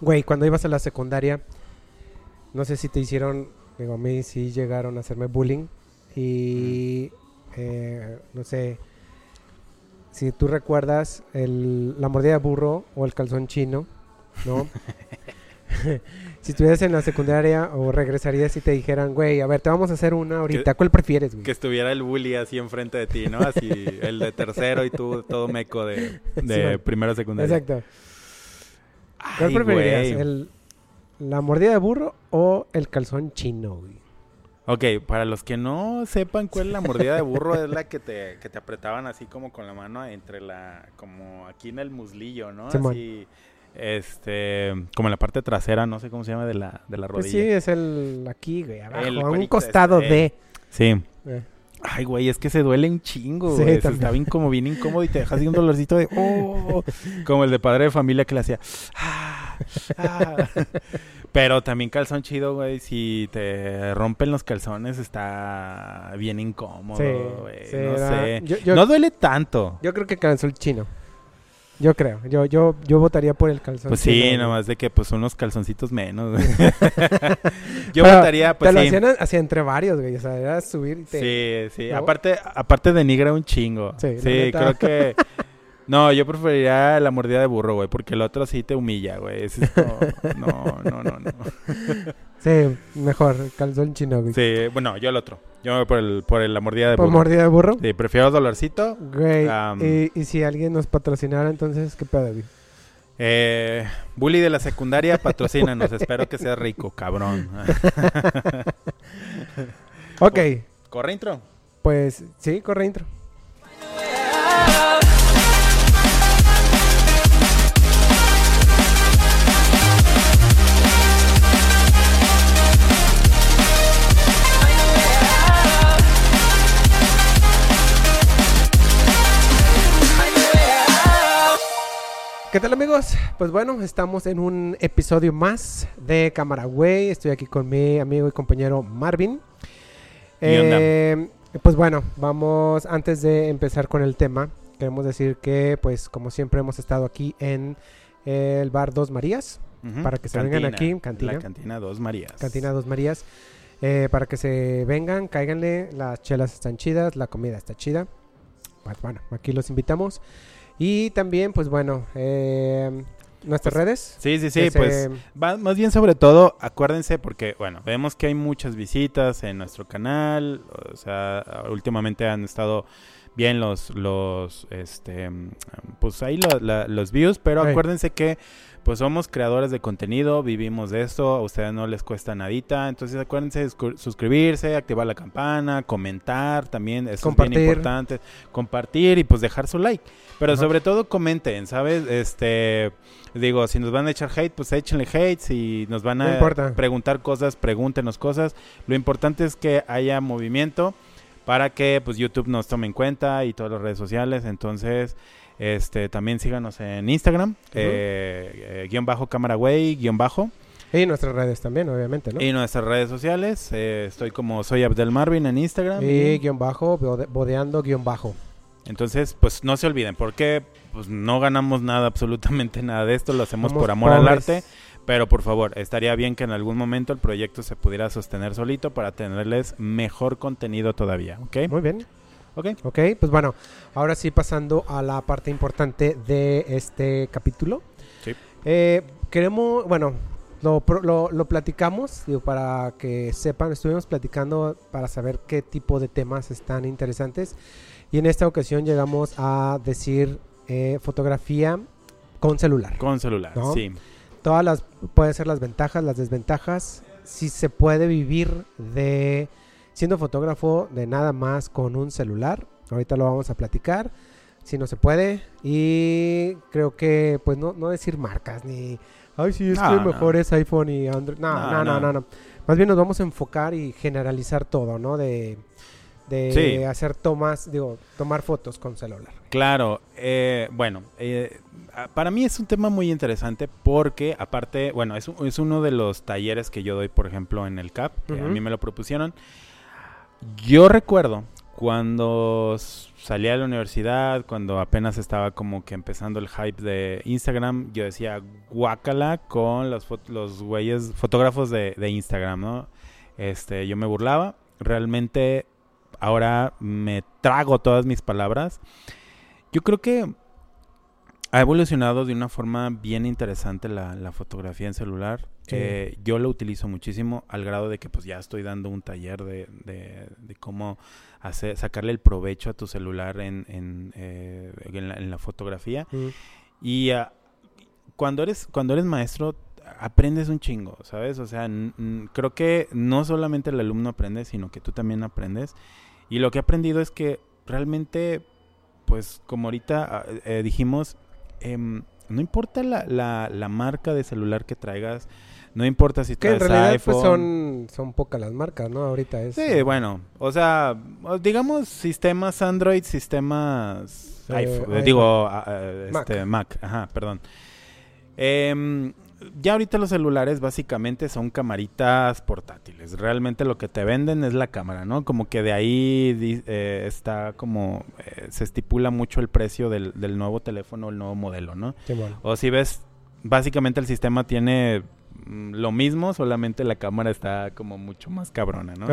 Güey, cuando ibas a la secundaria, no sé si te hicieron, digo, a mí sí llegaron a hacerme bullying. Y, eh, no sé, si tú recuerdas el, la mordida de burro o el calzón chino, ¿no? si estuvieras en la secundaria o regresarías y te dijeran, güey, a ver, te vamos a hacer una ahorita, ¿cuál prefieres, güey? Que estuviera el bully así enfrente de ti, ¿no? Así, el de tercero y tú todo meco de, de Sí, primero secundaria. Exacto. ¿Cuál preferirías? ¿El, ¿La mordida de burro o el calzón chino, güey? Ok, para los que no sepan cuál es la mordida de burro, es la que te, que te apretaban así como con la mano entre la, como aquí en el muslillo, ¿no? Simón. Así, este, como en la parte trasera, no sé cómo se llama, de la, de la Pues sí, rodilla. es el aquí, güey, abajo, El a un costado este, de... Sí. Eh. Ay, güey, es que se duele un chingo, Sí, güey. Está bien como bien incómodo y te deja así un dolorcito de... "Oh", como el de padre de familia que le hacía... "Ah, ah". Pero también calzón chido, güey. Si te rompen los calzones está bien incómodo, Sí, güey. sí, no era- sé. yo- yo- No duele tanto. Yo creo que calzón chino. Yo creo. Yo, yo, yo votaría por el calzón Pues sí, nomás de que pues unos calzoncitos menos. Yo Pero votaría, pues te lo sí. hacían hacia entre varios, güey. O sea, era subir y te... Sí, sí. ¿no? Aparte, aparte denigra un chingo. Sí, Sí, creo que. No, yo preferiría la mordida de burro, güey, porque el otro sí te humilla, güey. Es como- No, no, no, no. Sí, mejor, calzón chino, güey. Sí, bueno, yo el otro. Yo me voy por, el, por el- la mordida de ¿Por burro. mordida de burro? Sí, prefiero dolorcito. Güey, Am. y, y si alguien nos patrocinara, entonces, ¿qué pedo, güey? Eh, bully de la secundaria, patrocínanos. Espero que sea rico, cabrón. Ok, ¿Corre intro? pues sí, corre intro. ¿Qué tal amigos? Pues bueno, estamos en un episodio más de Cámara Güey. Estoy aquí con mi amigo y compañero Marvin. Eh, pues bueno, vamos, antes de empezar con el tema, queremos decir que pues como siempre hemos estado aquí en el bar Dos Marías, Ujú. Para que se vengan aquí, cantina. La cantina Dos Marías. Cantina Dos Marías, eh, para que se vengan, cáiganle, las chelas están chidas, la comida está chida. Pues bueno, aquí los invitamos. Y también, pues bueno, eh, nuestras Pues, redes. Sí, sí, sí, se- pues va- más bien sobre todo, acuérdense porque, bueno, vemos que hay muchas visitas en nuestro canal, o sea, últimamente han estado bien los, los, este, pues ahí lo- la- los views, pero acuérdense que, pues somos creadores de contenido, vivimos de esto, a ustedes no les cuesta nadita, entonces acuérdense de suscri- suscribirse, activar la campana, comentar también, eso es bien importante, compartir y pues dejar su like, pero Ajá. sobre todo comenten, ¿sabes? Este, digo, si nos van a echar hate, pues échenle hate, si nos van a preguntar cosas, pregúntenos cosas, lo importante es que haya movimiento para que pues YouTube nos tome en cuenta y todas las redes sociales, entonces este también síganos en Instagram, eh, eh, guion bajo cámara güey, guion bajo, Y nuestras redes también, obviamente, ¿no? y nuestras redes sociales, eh, estoy como soy Abdel Marvin en Instagram, Y y- guion bajo, bode- bodeando guion bajo. entonces pues no se olviden, porque pues no ganamos nada, absolutamente nada de esto, lo hacemos Somos por amor al arte, pero por favor, estaría bien que en algún momento el proyecto se pudiera sostener solito para tenerles mejor contenido todavía, ¿ok? Muy bien. Ok. Ok, pues bueno, ahora sí pasando a la parte importante de este capítulo. Sí. Eh, queremos, bueno, lo, pro- lo, lo platicamos, digo, para que sepan, estuvimos platicando para saber qué tipo de temas están interesantes. Y en esta ocasión llegamos a decir eh, fotografía con celular. Con celular, ¿No? sí. Todas las, pueden ser las ventajas, las desventajas, si se puede vivir de siendo fotógrafo de nada más con un celular. Ahorita lo vamos a platicar. Si no se puede. Y creo que, pues, no, no decir marcas ni. Ay, sí, es No, que no. mejor es iPhone y Android. No, no, no. no, no. Más bien nos vamos a enfocar y generalizar todo, ¿no? De, de Sí. hacer tomas, digo, tomar fotos con celular. Claro, eh, bueno, eh, para mí es un tema muy interesante porque aparte, bueno, es, es uno de los talleres que yo doy, por ejemplo, en el CAP, que a mí me lo propusieron. Yo recuerdo cuando s- salí a la universidad, cuando apenas estaba como que empezando el hype de Instagram, yo decía guácala con los, los güeyes, fotógrafos de, de Instagram, ¿no? Este, yo me burlaba. Realmente ahora me trago todas mis palabras. Yo creo que ha evolucionado de una forma bien interesante la, la fotografía en celular. Sí. Eh, yo lo utilizo muchísimo al grado de que pues ya estoy dando un taller de, de- de cómo hacer, sacarle el provecho a tu celular en, en, eh, en la, en la fotografía. Y ah, cuando eres cuando eres maestro aprendes un chingo, ¿sabes? O sea, creo que no solamente el alumno aprende, sino que tú también aprendes. Y lo que he aprendido es que realmente, pues como ahorita ah, eh, dijimos, em, no importa la, la, la marca de celular que traigas, no importa si Que en traes realidad iPhone. pues son, son pocas las marcas, ¿no? Ahorita es... Sí, bueno, o sea, digamos sistemas Android, sistemas Eh, iPhone, eh, iPhone. digo, ah, ah, Mac. este, Mac. ajá, perdón. Em, ya ahorita los celulares básicamente son camaritas portátiles. Realmente lo que te venden es la cámara, ¿no? Como que de ahí eh, está como eh, se estipula mucho el precio del, del nuevo teléfono, el nuevo modelo, ¿no? Simón. O si ves, básicamente el sistema tiene lo mismo, solamente la cámara está como mucho más cabrona, ¿no?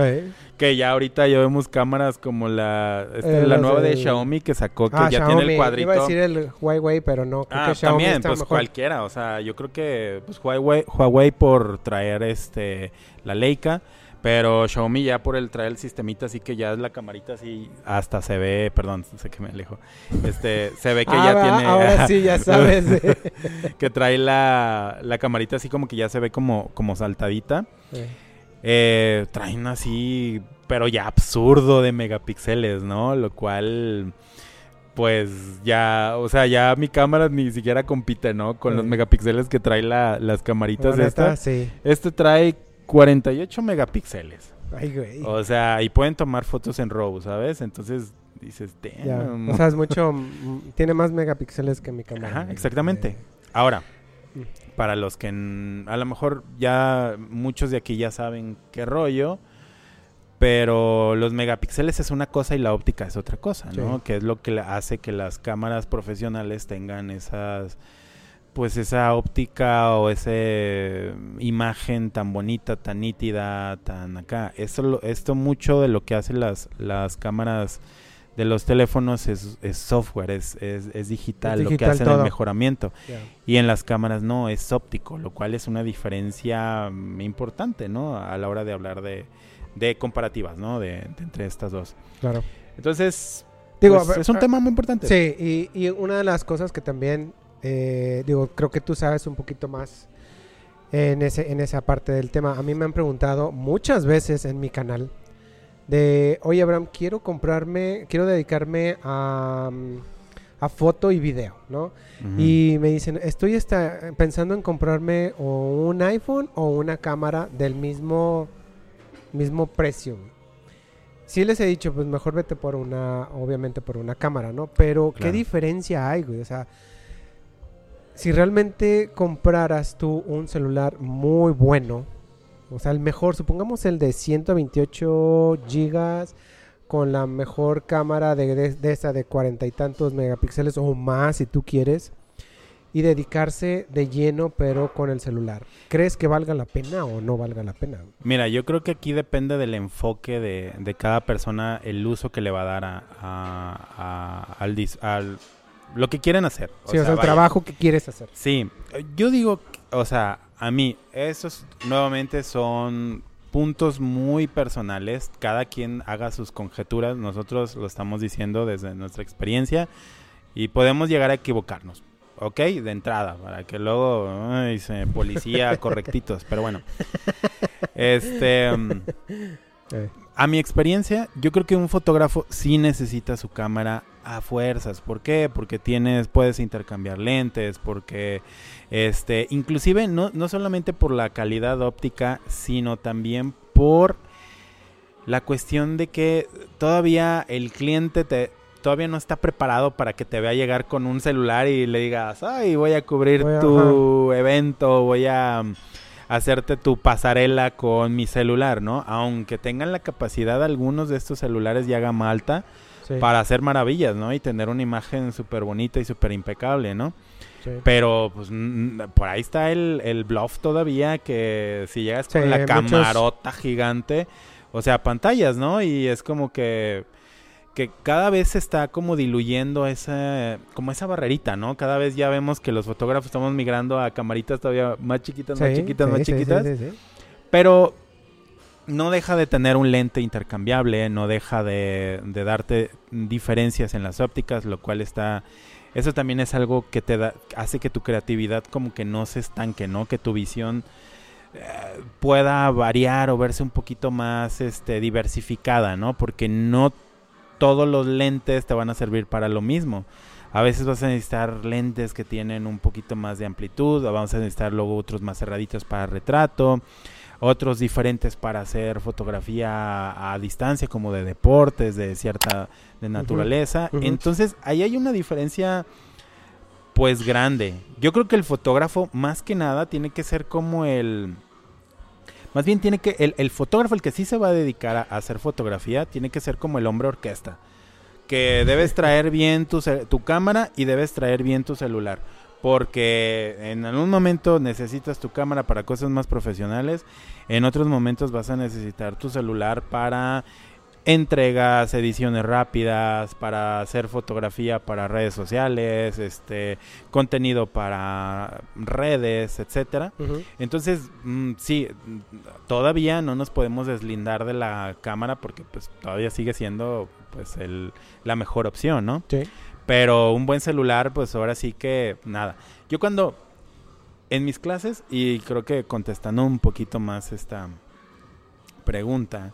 Que ya ahorita ya vemos cámaras como la, esta, Eh, la nueva de Xiaomi que sacó, que Ah, ya Xiaomi. tiene el cuadrito. Iba a decir el Huawei, pero no. Creo Ah, que Xiaomi también, está pues mejor. cualquiera, o sea, yo creo que pues Huawei, Huawei por traer este la Leica, pero Xiaomi ya por el traer el sistemita así que ya es la camarita así hasta se ve, perdón, sé que me alejo. Este, se ve que ya tiene Ahora sí, ya sabes. que trae la, la camarita así como que ya se ve como como saltadita. Eh. Eh, traen así, pero ya absurdo de megapíxeles, ¿no? Lo cual, pues ya, o sea, ya mi cámara ni siquiera compite, ¿no? Con los Sí. megapíxeles que trae la, las camaritas neta, estas. sí. Este trae 48 megapíxeles. Ay, güey. O sea, y pueden tomar fotos en RAW, ¿sabes? Entonces dices, Ya. damn. O sea, es mucho. mm, tiene más megapíxeles que mi cámara. Ajá, exactamente. Ahora, Mm. para los que a lo mejor ya muchos de aquí ya saben qué rollo, pero los megapíxeles es una cosa y la óptica es otra cosa, ¿no? Sí. Que es lo que hace que las cámaras profesionales tengan esas pues esa óptica o esa imagen tan bonita, tan nítida, tan acá. Esto, esto mucho de lo que hacen las, las cámaras de los teléfonos es, es software, es, es, es digital, lo que hacen el mejoramiento. Y en las cámaras no, es óptico, lo cual es una diferencia mm, importante, ¿no? A la hora de hablar de, de comparativas, ¿no? De, de entre estas dos. Claro. Entonces, Digo, pues, ver, es un ah, tema muy importante. Sí, y, y una de las cosas que también, eh, digo, creo que tú sabes un poquito más en, ese, en esa parte del tema. A mí me han preguntado muchas veces en mi canal de, oye Abraham, quiero comprarme, quiero dedicarme a, mm, a foto y video, ¿no? Y me dicen, estoy esta- pensando en comprarme o un iPhone o una cámara del mismo, mismo precio. güey". Sí les he dicho, pues mejor vete por una, obviamente por una cámara, ¿no? Pero ¿qué diferencia hay, güey? O sea, si realmente compraras tú un celular muy bueno, o sea, el mejor, supongamos el de 128 gigas con la mejor cámara de, de, de esa de cuarenta y tantos megapíxeles o más si tú quieres y dedicarse de lleno pero con el celular. ¿Crees que valga la pena o no valga la pena? Mira, yo creo que aquí depende del enfoque de, de cada persona, el uso que le va a dar a, al, al- lo que quieren hacer. sí, o sea, el vaya. trabajo que quieres hacer. Sí, yo digo, o sea, a mí, esos nuevamente son puntos muy personales. Cada quien haga sus conjeturas. Nosotros lo estamos diciendo desde nuestra experiencia y podemos llegar a equivocarnos. ¿Ok? De entrada, para que luego, ay, se policía correctitos. Pero bueno, este. mm, Eh, a mi experiencia, yo creo que un fotógrafo sí necesita su cámara a fuerzas. ¿Por qué? Porque tienes, puedes intercambiar lentes, porque este, inclusive no, no solamente por la calidad óptica, sino también por la cuestión de que todavía el cliente te todavía no está preparado para que te vea llegar con un celular y le digas, ay, voy a cubrir Voy a- tu evento, voy a, hacerte tu pasarela con mi celular, ¿no? Aunque tengan la capacidad algunos de estos celulares ya gama alta Sí, para hacer maravillas, ¿no? Y tener una imagen súper bonita y súper impecable, ¿no? sí. Pero pues por ahí está el, el bluff todavía que si llegas con Sí, la muchos- camarota gigante, o sea, pantallas, ¿no? Y es como que que cada vez se está como diluyendo esa como esa barrerita, ¿no? Cada vez ya vemos que los fotógrafos estamos migrando a camaritas todavía más chiquitas, más chiquitas, más chiquitas. sí, sí. Pero no deja de tener un lente intercambiable, no deja de, de darte diferencias en las ópticas, lo cual está... Eso también es algo que te da, hace que tu creatividad como que no se estanque, ¿no? Que tu visión eh, pueda variar o verse un poquito más este, diversificada, ¿no? Porque no todos los lentes te van a servir para lo mismo. A veces vas a necesitar lentes que tienen un poquito más de amplitud, o vamos a necesitar luego otros más cerraditos para retrato, otros diferentes para hacer fotografía a, a distancia, como de deportes, de cierta de naturaleza. Entonces, ahí hay una diferencia pues grande. Yo creo que el fotógrafo, más que nada, tiene que ser como el. Más bien tiene que. El, el fotógrafo, el que sí se va a dedicar a, a hacer fotografía, tiene que ser como el hombre orquesta. Que debes traer bien tu, tu cámara y debes traer bien tu celular. Porque en algún momento necesitas tu cámara para cosas más profesionales. En otros momentos vas a necesitar tu celular para entregas, ediciones rápidas, para hacer fotografía para redes sociales, este contenido para redes, etcétera. Entonces, mm, sí, todavía no nos podemos deslindar de la cámara porque pues todavía sigue siendo pues el, la mejor opción, ¿no? Sí. Pero un buen celular, pues ahora sí que nada. Yo cuando en mis clases, y creo que contestando un poquito más esta pregunta,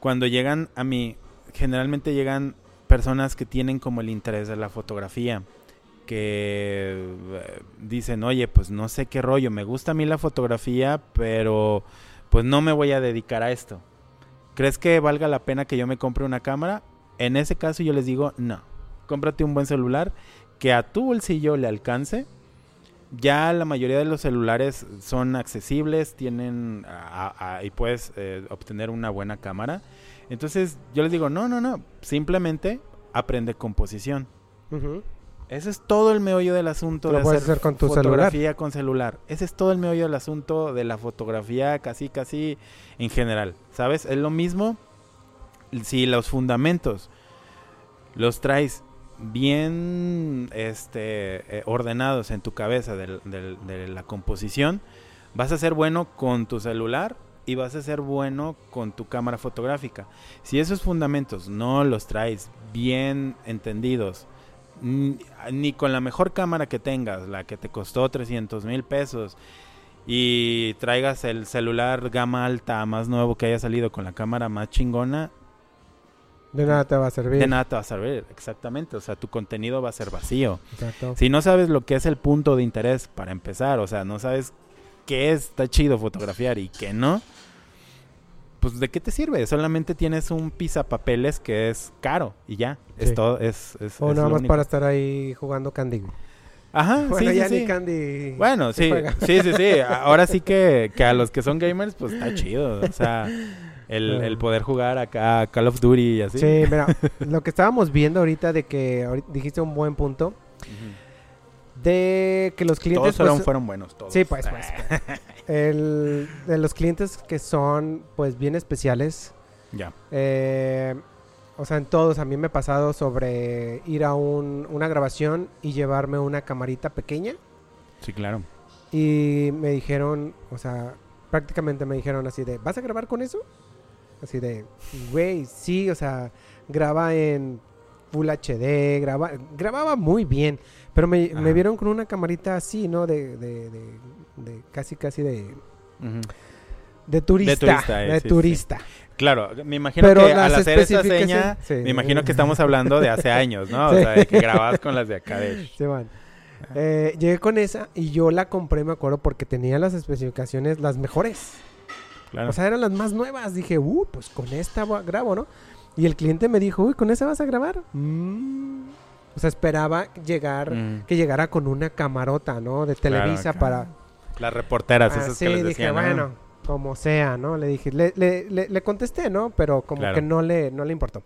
cuando llegan a mí, generalmente llegan personas que tienen como el interés de la fotografía, que eh, dicen, oye, pues no sé qué rollo, me gusta a mí la fotografía, pero pues no me voy a dedicar a esto. ¿Crees que valga la pena que yo me compre una cámara? En ese caso yo les digo, no, cómprate un buen celular que a tu bolsillo le alcance. Ya la mayoría de los celulares son accesibles, tienen a- a- y puedes eh, obtener una buena cámara. Entonces yo les digo, no, no, no, simplemente aprende composición. Ese es todo el meollo del asunto Lo de puedes hacer hacer con tu fotografía con celular. Ese es todo el meollo del asunto de la fotografía casi casi en general, ¿sabes? Es lo mismo si los fundamentos los traes bien este eh, ordenados en tu cabeza de la composición, vas a ser bueno con tu celular y vas a ser bueno con tu cámara fotográfica. Si esos fundamentos no los traes bien entendidos, ni con la mejor cámara que tengas, la que te costó 300 mil pesos, y traigas el celular gama alta más nuevo que haya salido con la cámara más chingona, De nada te va a servir. de nada te va a servir, exactamente. O sea, tu contenido va a ser vacío. Exacto. Si no sabes lo que es el punto de interés para empezar, o sea, no sabes qué está chido fotografiar y qué no, pues de qué te sirve? Solamente tienes un pisapapeles que es caro y ya. Es Sí. todo, es, es, O es nada más único. para estar ahí jugando Candy. Ajá, Bueno, sí, ya sí. ni Candy. Bueno, sí, juega. sí, sí, sí. Ahora sí que, que a los que son gamers, pues está chido. O sea, el, poder jugar acá Call of Duty y así. Sí, mira, lo que estábamos viendo ahorita de que ahorita dijiste un buen punto de que los clientes Todos fueron, pues, fueron buenos, todos. Sí, pues, pues. el, de los clientes que son pues bien especiales Ya. eh, o sea, en todos a mí me ha pasado sobre ir a un- una grabación y llevarme una camarita pequeña Sí, claro. y me dijeron, o sea, prácticamente me dijeron así de, ¿vas a grabar con eso? Así de, güey, sí, o sea, graba en Full HD, graba, grababa muy bien, pero me, me vieron con una camarita así, ¿no? De, de, de, de casi, casi de, de turista, de turista, eh, sí. turista. Claro, me imagino Pero que al hacer esa seña, sí. me imagino que estamos hablando de hace años, ¿no? O sea, de que grababas con las de acá de... Eh, llegué con esa y yo la compré, me acuerdo, porque tenía las especificaciones las mejores. Claro. O sea, eran las más nuevas. Dije, uh, pues con esta grabo, ¿no? Y el cliente me dijo, uy, ¿con esa vas a grabar? Mm. O sea, esperaba llegar, Mm. que llegara con una camarota, ¿no? De Televisa claro. para... Las reporteras, Ah, esas sí, que les dije, decían, ¿no? bueno, como sea, ¿no? Le dije, le, le, le, le contesté, ¿no? Pero como Claro. que no le, no le importó.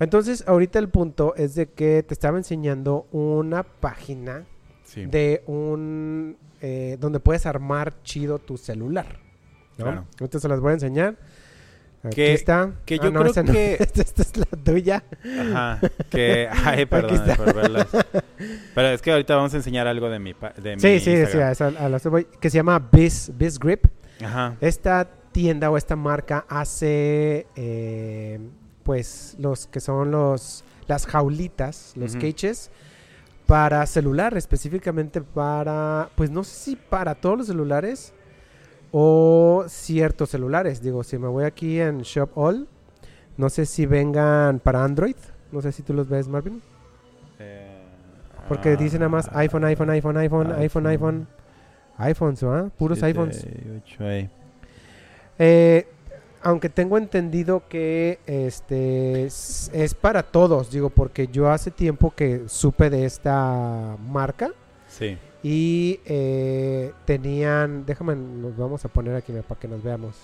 Entonces, ahorita el punto es de que te estaba enseñando una página Sí. de un... eh, donde puedes armar chido tu celular. ¿No? Claro. Ahorita se las voy a enseñar. Aquí Que- está. que Ah, yo no, creo esa no. que- esta, esta es la tuya. Ajá. Que, ay, perdón por verlas. Pero es que ahorita vamos a enseñar algo de mi, de mi Sí, sí, sí, Instagram. a, esa- a la que se llama Biz, Biz Grip. Ajá. Esta tienda o esta marca hace, eh, pues, los que son los las jaulitas, los Ujú. cages, para celular, específicamente para, pues no sé si para todos los celulares o ciertos celulares. Digo, si me voy aquí en Shop All, no sé si vengan para Android. No sé si tú los ves, Marvin. Eh, Porque dice nada más ah, iPhone, iPhone, iPhone, iPhone, iPhone, iPhone. iPhones, ¿ah? Puros siete iPhones. ocho. Eh, aunque tengo entendido que este es, es para todos, digo, porque yo hace tiempo que supe de esta marca Sí. Y eh, tenían, déjame, nos vamos a poner aquí para que nos veamos.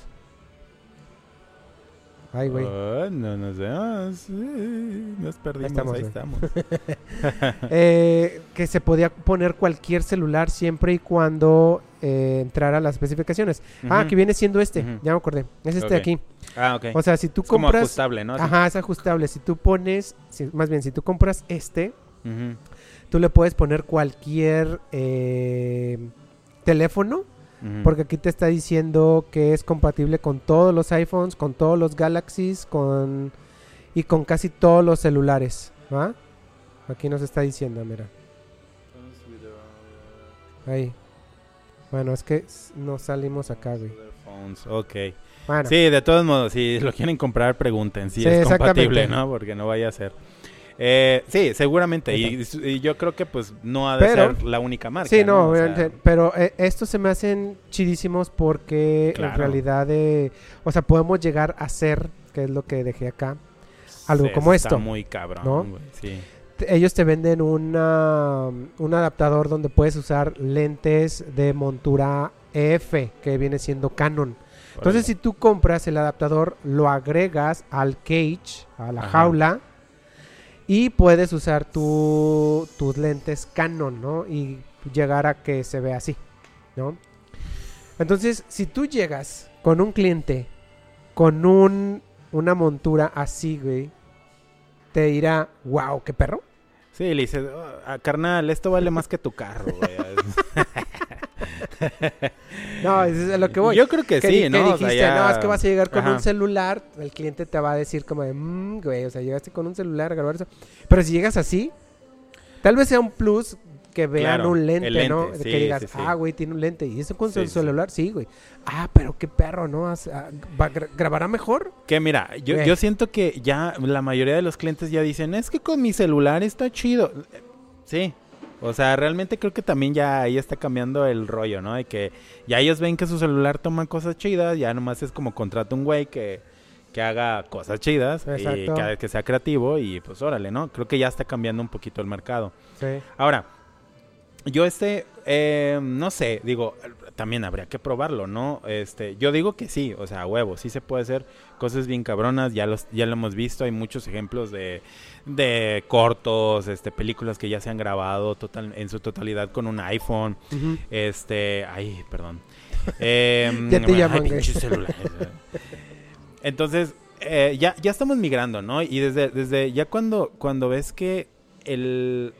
Ay, güey. Oh, no nos vemos. Nos perdimos. estamos, Ahí estamos. Eh, que se podía poner cualquier celular siempre y cuando eh, entrara las especificaciones. Ah, que viene siendo este, ya me acordé. Es este Ok. aquí. Ah, ok. O sea, si tú es como compras... ajustable, ¿no? Así. Ajá, es ajustable. Si tú pones, si- más bien, si tú compras este, Ujú. tú le puedes poner cualquier eh, teléfono, porque aquí te está diciendo que es compatible con todos los iPhones, con todos los Galaxies, con y con casi todos los celulares, ¿va? Aquí nos está diciendo, mira, ahí. Bueno, es que s- no salimos acá, güey. Ok. Bueno, Sí, de todos modos, si lo quieren comprar, pregunten si Sí, es compatible. ¿no? Porque no vaya a ser. Eh, sí, seguramente. Y, y yo creo que pues no ha de Pero- ser la única marca. Sí, no, O sea, obviamente, pero eh, estos se me hacen chidísimos porque en realidad, eh, o sea, podemos llegar a ser, que es lo que dejé acá, algo sí, como está esto, muy cabrón, ¿no? Sí. ellos te venden una, un adaptador donde puedes usar lentes de montura EF, que viene siendo Canon. Entonces, si tú compras el adaptador, lo agregas al cage, a la Ajá. jaula, y puedes usar tu- tus lentes Canon, ¿no? Y llegar a que se vea así, ¿no? Entonces, si tú llegas con un cliente con un, una montura así, güey, te dirá, wow, qué perro. Sí, le dices, "Oh, carnal, esto vale más que tu carro, güey. No, es a lo que voy. Yo creo que, que, sí, que ¿no? O dijiste, sea, ya- no, es que vas a llegar con Ajá. un celular, el cliente te va a decir como de, mmm, güey, o sea, llegaste con un celular a grabar eso. Pero si llegas así, tal vez sea un plus que vean Claro, un lente, ¿no? sí, que digas, sí, sí. ah, güey, tiene un lente. ¿Y eso con su celular? Sí, güey. Ah, pero qué perro, ¿no? Ah, ¿va a gra- ¿Grabará mejor? Que mira, yo, yo siento que ya la mayoría de los clientes ya dicen, es que con mi celular está chido. Sí. O sea, realmente creo que también ya ahí está cambiando el rollo, ¿no? De que ya ellos ven que su celular toma cosas chidas, ya nomás es como contrata un güey que, que haga cosas chidas y Exacto. que, que sea creativo y pues órale, ¿no? Creo que ya está cambiando un poquito el mercado. Sí. Ahora, yo este, eh, no sé, digo, también habría que probarlo, ¿no? Este, yo digo que sí, o sea, a huevo, sí se puede hacer cosas bien cabronas, ya los, ya lo hemos visto, hay muchos ejemplos de, de cortos, este, películas que ya se han grabado total, en su totalidad con un iPhone, este, ay, perdón. Em, Ya te ay, celulares, güey. Entonces, eh, ya, ya estamos migrando, ¿no? Y desde, desde ya cuando, cuando ves que el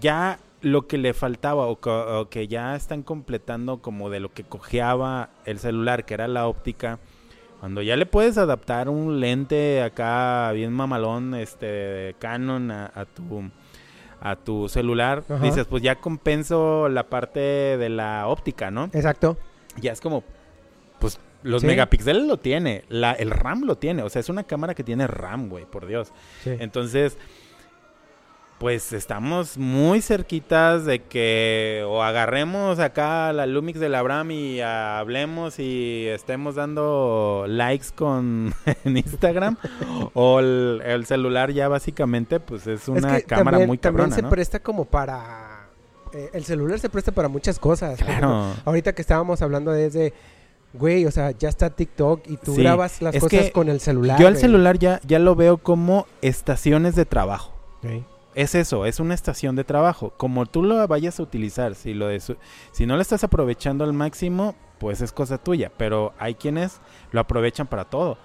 ya lo que le faltaba o, que ya están completando como de lo que cojeaba el celular, que era la óptica, cuando ya le puedes adaptar un lente acá bien mamalón, este Canon a, a tu a tu celular, Ajá. dices, pues ya compenso la parte de la óptica, ¿no? Exacto. Ya es como, pues los Sí. megapíxeles lo tiene, la, el RAM lo tiene, o sea, es una cámara que tiene RAM, güey, por Dios. Sí. Entonces, pues estamos muy cerquitas de que o agarremos acá la Lumix del Abraham y hablemos y estemos dando likes con en Instagram o el, el celular ya básicamente pues es una es que cámara también, muy también cabrona, se ¿no? presta como para eh, el celular se presta para muchas cosas. Ejemplo, Claro. Ahorita que estábamos hablando desde, güey, o sea, ya está TikTok y tú Sí, grabas las es cosas con el celular. Yo al güey. celular ya, ya lo veo como estaciones de trabajo. Sí. Es eso, es una estación de trabajo. Como tú lo vayas a utilizar, si, lo de su- si no lo estás aprovechando al máximo, pues es cosa tuya. Pero hay quienes lo aprovechan para todo.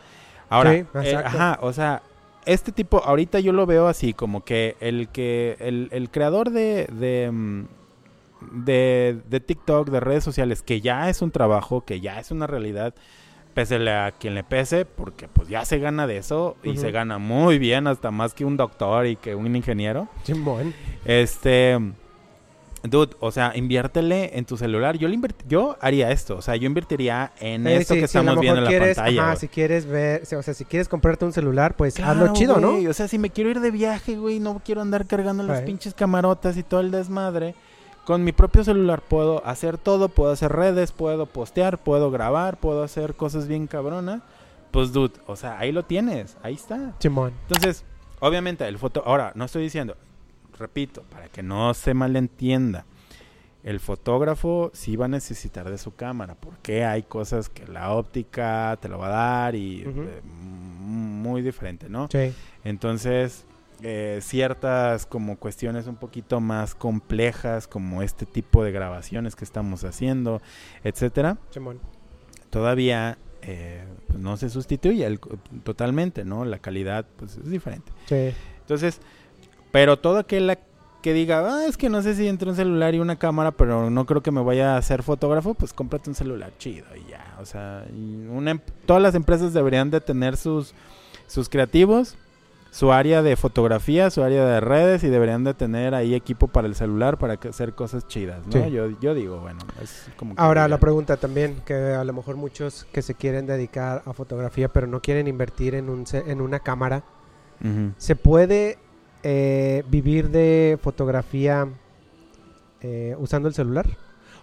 Ahora, Sí, eh, ajá, o sea, este tipo, ahorita yo lo veo así, como que el que, el, el creador de, de, mm, de, de TikTok, de redes sociales, que ya es un trabajo, que ya es una realidad, pésele a quien le pese, porque pues ya se gana de eso y se gana muy bien, hasta más que un doctor y que un ingeniero. Simón. Este, dude, o sea, inviértele en tu celular. Yo le yo haría esto, o sea, yo invertiría en Eh, esto sí, que sí, estamos viendo en la pantalla. güey. si quieres ver, o sea, si quieres comprarte un celular, pues Claro, hazlo chido, ¿no? O sea, si me quiero ir de viaje, güey, no quiero andar cargando las pinches camarotas y todo el desmadre. Con mi propio celular puedo hacer todo, puedo hacer redes, puedo postear, puedo grabar, puedo hacer cosas bien cabronas. Pues, dude, o sea, ahí lo tienes, ahí está. Simón. Entonces, obviamente, el foto. Ahora, no estoy diciendo, repito, para que no se malentienda, el fotógrafo sí va a necesitar de su cámara, porque hay cosas que la óptica te lo va a dar y eh, muy diferente, ¿no? Sí. Entonces, eh, ciertas como cuestiones un poquito más complejas, como este tipo de grabaciones que estamos haciendo, etcétera, Simón. todavía eh, pues no se sustituye el- totalmente, ¿no? La calidad pues es diferente. Sí. Entonces, pero todo aquel que diga, ah, es que no sé si entre un celular y una cámara, pero no creo que me vaya a ser fotógrafo, pues cómprate un celular chido y ya. O sea, una em- todas las empresas deberían de tener sus, sus creativos, su área de fotografía, su área de redes y deberían de tener ahí equipo para el celular para que- hacer cosas chidas, ¿no? Sí. Yo, yo digo, bueno, es como... que Ahora la pregunta también, que a lo mejor muchos que se quieren dedicar a fotografía, pero no quieren invertir en, un, en una cámara. ¿se puede eh, vivir de fotografía eh, usando el celular?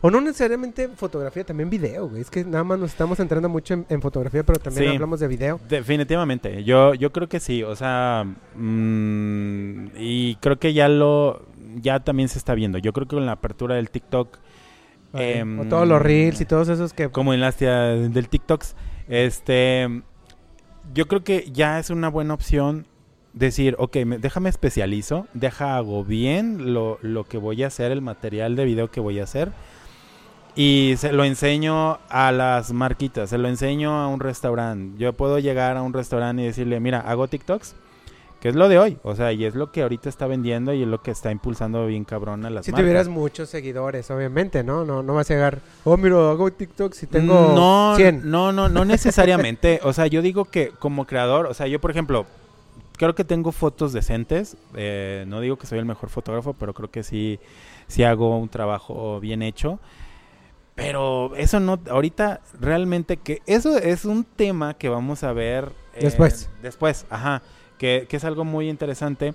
O no necesariamente fotografía, también video, güey. Es que nada más nos estamos entrando mucho en, en fotografía, pero también Sí. hablamos de video. Definitivamente, yo, yo creo que sí, o sea, mm, y creo que ya lo, ya también se está viendo. Yo creo que con la apertura del TikTok, Eh, Em, o todos los reels y todos esos que... como en la hostia del TikToks, este, yo creo que ya es una buena opción decir, ok, me- déjame especializo, deja hago bien lo, lo que voy a hacer, el material de video que voy a hacer. Y se lo enseño a las marquitas, se lo enseño a un restaurante. Yo puedo llegar a un restaurante y decirle, mira, hago TikToks, que es lo de hoy. O sea, y es lo que ahorita está vendiendo y es lo que está impulsando bien cabrón a las Si marcas. tuvieras muchos seguidores, obviamente, ¿no? No, no vas a llegar, oh, mira, hago TikTok si tengo no, 100. No, no, no necesariamente. o sea, yo digo que como creador, o sea, yo por ejemplo, creo que tengo fotos decentes. eh, no digo que soy el mejor fotógrafo, pero creo que sí, sí hago un trabajo bien hecho. Pero eso no, ahorita realmente que eso es un tema que vamos a ver eh, Después. Después, ajá, que, que es algo muy interesante.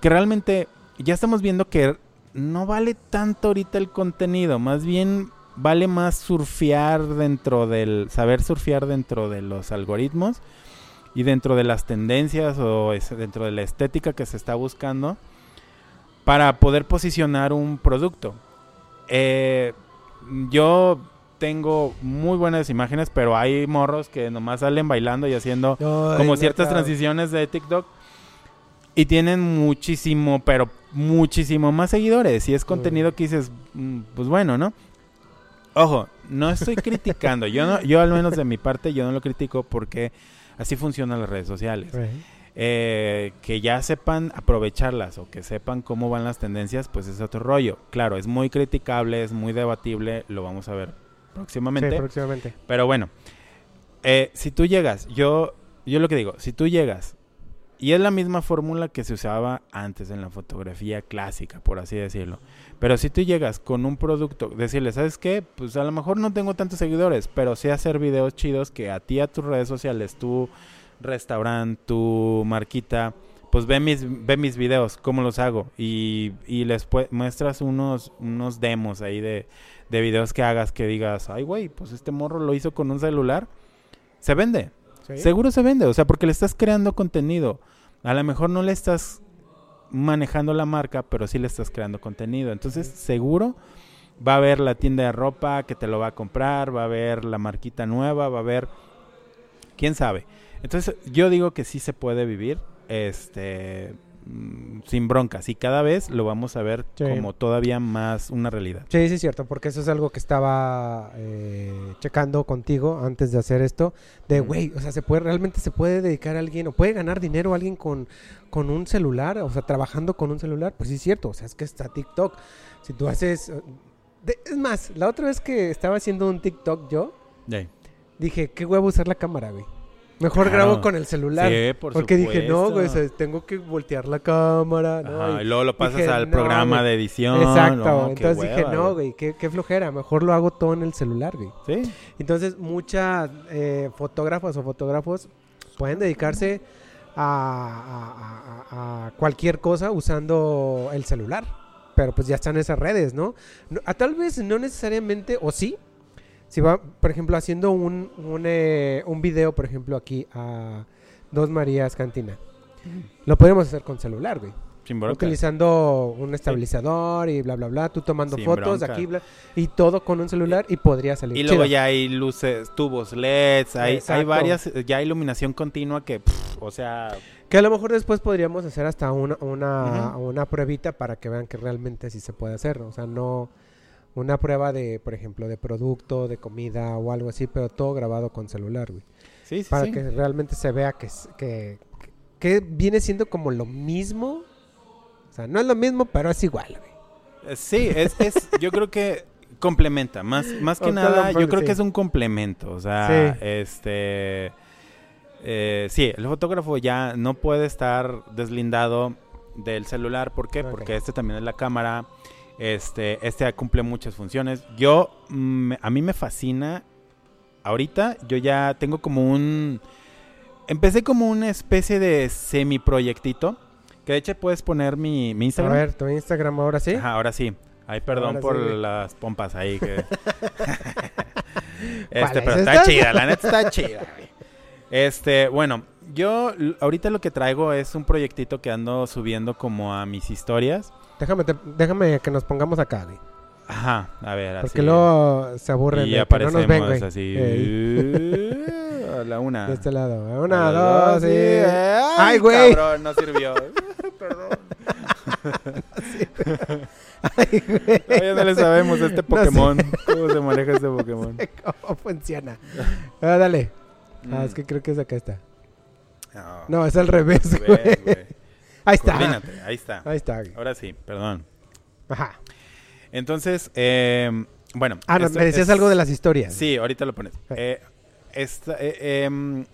Que realmente ya estamos viendo que no vale tanto ahorita el contenido, más bien vale más surfear dentro del, saber surfear dentro de los algoritmos y dentro de las tendencias o dentro de la estética que se está buscando para poder posicionar un producto. Eh, yo tengo muy buenas imágenes, pero hay morros que nomás salen bailando y haciendo como ciertas transiciones de TikTok y tienen muchísimo, pero muchísimo más seguidores. Y es contenido que dices, mm, pues bueno, ¿no? Ojo, no estoy criticando. Yo no, yo al menos de mi parte, yo no lo critico porque así funcionan las redes sociales. Right. Eh, que ya sepan aprovecharlas o que sepan cómo van las tendencias, pues es otro rollo. Claro, es muy criticable, es muy debatible, lo vamos a ver próximamente. Sí, próximamente. Pero bueno, eh, si tú llegas, yo, yo lo que digo, si tú llegas, y es la misma fórmula que se usaba antes en la fotografía clásica, por así decirlo. Pero si tú llegas con un producto, decirle, ¿sabes qué? Pues a lo mejor no tengo tantos seguidores, pero sé hacer videos chidos que a ti, a tus redes sociales, tu restaurante, tu marquita, pues ve mis, ve mis videos, cómo los hago. Y, y les muestras unos, unos demos ahí de, de videos que hagas que digas, ay, güey, pues este morro lo hizo con un celular. Se vende. Sí. Seguro se vende. O sea, porque le estás creando contenido. A lo mejor no le estás manejando la marca, pero sí le estás creando contenido. Entonces, seguro va a haber la tienda de ropa que te lo va a comprar, va a haber la marquita nueva, va a haber quién sabe. Entonces, yo digo que sí se puede vivir este mm, sin broncas y cada vez lo vamos a ver Sí. como todavía más una realidad. Sí, sí es cierto, porque eso es algo que estaba eh, checando contigo antes de hacer esto, de güey, o sea, se puede realmente se puede dedicar a alguien o puede ganar dinero alguien con, con un celular, o sea, trabajando con un celular, pues sí es cierto, o sea, es que está TikTok. Si tú haces eh, de- es más, la otra vez que estaba haciendo un TikTok yo, dije, qué huevo usar la cámara, güey. Mejor Claro. grabo con el celular. Sí, por porque dije, no, güey, tengo que voltear la cámara, ¿no? Ajá, Y- y luego lo pasas dije, al no, programa güey. de edición. Exacto, no, entonces dije, no, güey, qué, qué flojera, mejor lo hago todo en el celular, güey. Sí. Entonces, muchas eh, fotógrafas o fotógrafos pueden dedicarse a, a- a- a cualquier cosa usando el celular. Pero pues ya están esas redes, ¿no? No- a tal vez no necesariamente, o sí. Si va, por ejemplo, haciendo un, un, eh, un video, por ejemplo, aquí a Dos Marías Cantina. Lo podemos hacer con celular, güey. Utilizando un estabilizador y bla, bla, bla. Tú tomando Sin fotos bronca. aquí, bla, y todo con un celular y podría salir. Y luego chido. ya hay luces, tubos LEDs, hay, hay varias, ya iluminación continua que, pff, o sea, Que a lo mejor después podríamos hacer hasta una, una, una pruebita para que vean que realmente sí se puede hacer. O sea, no una prueba de, por ejemplo, de producto, de comida o algo así, pero todo grabado con celular, güey. sí, sí, Para sí. que realmente se vea que, que, que viene siendo como lo mismo. O sea, no es lo mismo, pero es igual, güey. Eh, Sí, es, es, yo creo que complementa, más, más que O nada, yo creo sí. que es un complemento, o sea, Sí. este, eh, sí, el fotógrafo ya no puede estar deslindado del celular, ¿por qué? Porque este también es la cámara, este, este cumple muchas funciones. Yo, a mí me fascina, ahorita yo ya tengo como un, empecé como una especie de semi-proyectito, que de hecho puedes poner mi, mi Instagram. A ver, tu Instagram ahora sí. Ajá, ahora sí. Ay, perdón Ahora por sí. las pompas ahí. Que... ¿Cuál este, es pero está esta? chida, la neta está chida. Este, bueno, yo ahorita lo que traigo es un proyectito que ando subiendo como a mis historias. Déjame, te- déjame que nos pongamos acá, güey. Ajá, a ver, así. Porque luego se aburren y de que no aparecemos nos ven, güey. así. A la una. De este lado. Una, la dos, sí. y... Ay, ¡Ay, güey! cabrón, no sirvió. Perdón. Ay, güey. Todavía no le sabemos a este No sé. Pokémon. ¿Cómo se maneja este Pokémon? ¿Cómo funciona? Ah, dale. Ah, Mm. es que creo que es acá está. No, No, es al revés, güey. güey. Ahí está. Coordínate, ahí está. Ahí está. Ahora sí, perdón. Ajá. Entonces, eh, bueno. Ah, no, me decías es- algo de las historias. Sí, ahorita lo pones. Eh, esta- eh, em,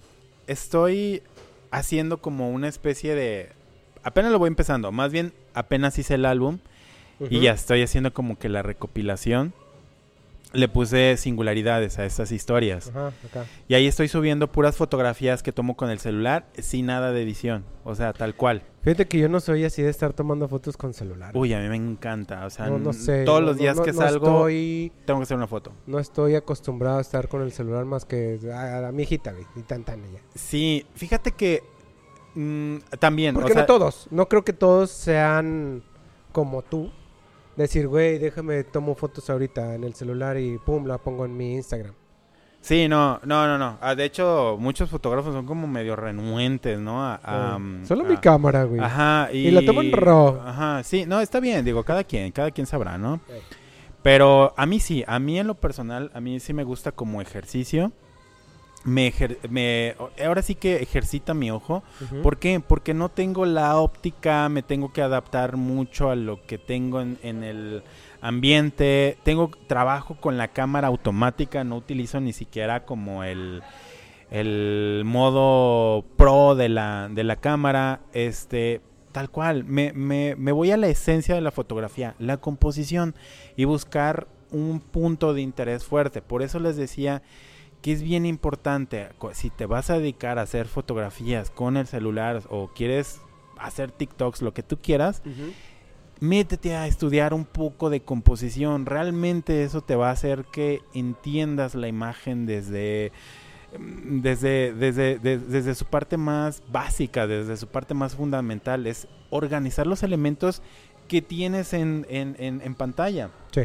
estoy haciendo como una especie de... Apenas lo voy empezando, más bien apenas hice el álbum y ya estoy haciendo como que la recopilación. Le puse singularidades a estas historias. Ajá, acá. Y ahí estoy subiendo puras fotografías que tomo con el celular sin nada de edición. O sea, tal cual. Fíjate que yo no soy así de estar tomando fotos con celular. Uy, a mí me encanta. O sea, no, sé. todos no- los días no- que salgo, Estoy, tengo que hacer una foto. no estoy acostumbrado a estar con el celular más que a, a la mi hijita, güey. Y tan tan ella. Sí, fíjate que mm, también. Porque o sea, no todos. No creo que todos sean como tú. Decir, güey, déjame, tomo fotos ahorita en el celular y pum, la pongo en mi Instagram. Sí, no, no, no, no. Ah, de hecho, muchos fotógrafos son como medio renuentes, ¿no? A- a, Sí. mm, Solo a- mi cámara, güey. Ajá, y, Y la tomo en RAW. Ajá, sí, no, está bien, digo, cada quien, cada quien sabrá, ¿no? Pero a mí sí, a mí en lo personal, a mí sí me gusta como ejercicio. Me, ejer- me ahora sí que ejercita mi ojo. Ujú. ¿Por qué? Porque no tengo la óptica, me tengo que adaptar mucho a lo que tengo en, en el ambiente. Tengo trabajo con la cámara automática, no utilizo ni siquiera como el, el modo pro de la, de la cámara. Este, tal cual, me, me, me voy a la esencia de la fotografía, la composición y buscar un punto de interés fuerte. Por eso les decía que es bien importante, si te vas a dedicar a hacer fotografías con el celular o quieres hacer TikToks, lo que tú quieras, métete a estudiar un poco de composición. Realmente eso te va a hacer que entiendas la imagen desde mm, desde, desde, de- desde su parte más básica, desde su parte más fundamental, es organizar los elementos que tienes en, en, en, en pantalla. Sí.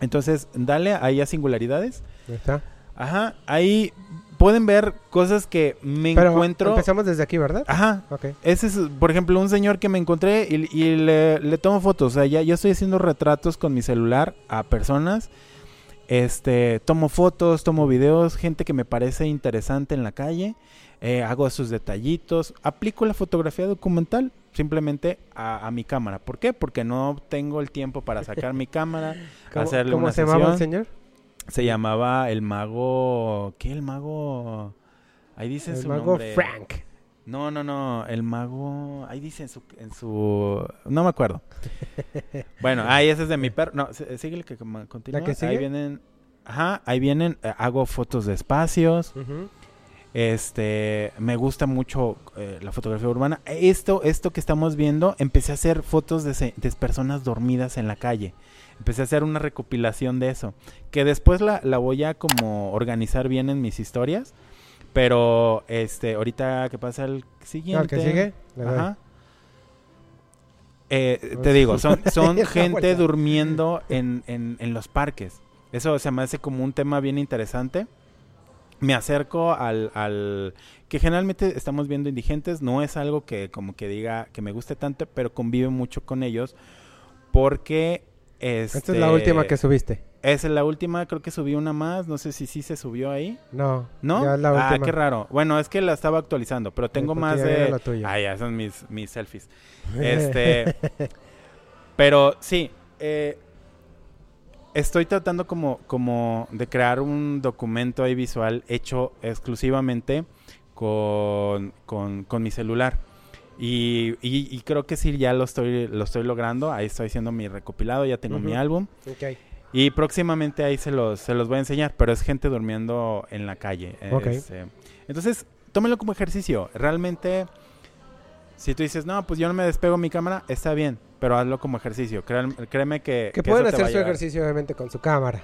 Entonces, dale ahí a singularidades. Ahí está. Ajá, ahí pueden ver cosas que me Pero encuentro. empezamos desde aquí, ¿verdad? Ajá, Ok. ese es, por ejemplo, un señor que me encontré y, y le, le tomo fotos. O sea, ya, ya estoy haciendo retratos con mi celular a personas. Este, tomo fotos, tomo videos, gente que me parece interesante en la calle. eh, hago sus detallitos. Aplico la fotografía documental simplemente a, a mi cámara. ¿Por qué? Porque no tengo el tiempo para sacar mi cámara, ¿Cómo, hacerle cómo una se llamaba el sesión. señor? Se llamaba el mago. ¿Qué? El mago. Ahí dice El su mago nombre. Frank. No, no, no. El mago. Ahí dice en su. En su... No me acuerdo. bueno, ahí ese es de mi perro. No, síguele que continúa. que sigue? Ahí vienen. Ajá, ahí vienen. eh, hago fotos de espacios. Este, me gusta mucho eh, la fotografía urbana. Esto, esto que estamos viendo, empecé a hacer fotos de, de personas dormidas en la calle. Empecé a hacer una recopilación de eso, que después la, la voy a como organizar bien en mis historias. Pero, este, ahorita que pasa el siguiente. ¿Al que sigue? Ajá. Eh, te digo, son, son gente durmiendo en, en, en los parques. Eso se me hace como un tema bien interesante. Me acerco al, al... Que generalmente estamos viendo indigentes. No es algo que como que diga que me guste tanto, pero convive mucho con ellos. Porque... Esta es la este, última que subiste. Esa es la última, creo que subí una más. No sé si sí se subió ahí. No. ¿No? Ya es la ah, última. qué raro. Bueno, es que la estaba actualizando, pero tengo más de... Ah, ya son mis, mis selfies. Este, pero sí, eh, estoy tratando como, como de crear un documento ahí visual hecho exclusivamente con, con, con mi celular. Y, y- y creo que sí, ya lo estoy, lo estoy logrando. Ahí estoy haciendo mi recopilado, ya tengo mi álbum. Y próximamente ahí se los, se los voy a enseñar, pero es gente durmiendo en la calle. Este, entonces, tómenlo como ejercicio. Realmente, si tú dices, no, pues yo no me despego mi cámara, está bien, pero hazlo como ejercicio. Créan- créeme que... Que que pueden hacer su ejercicio obviamente con su cámara,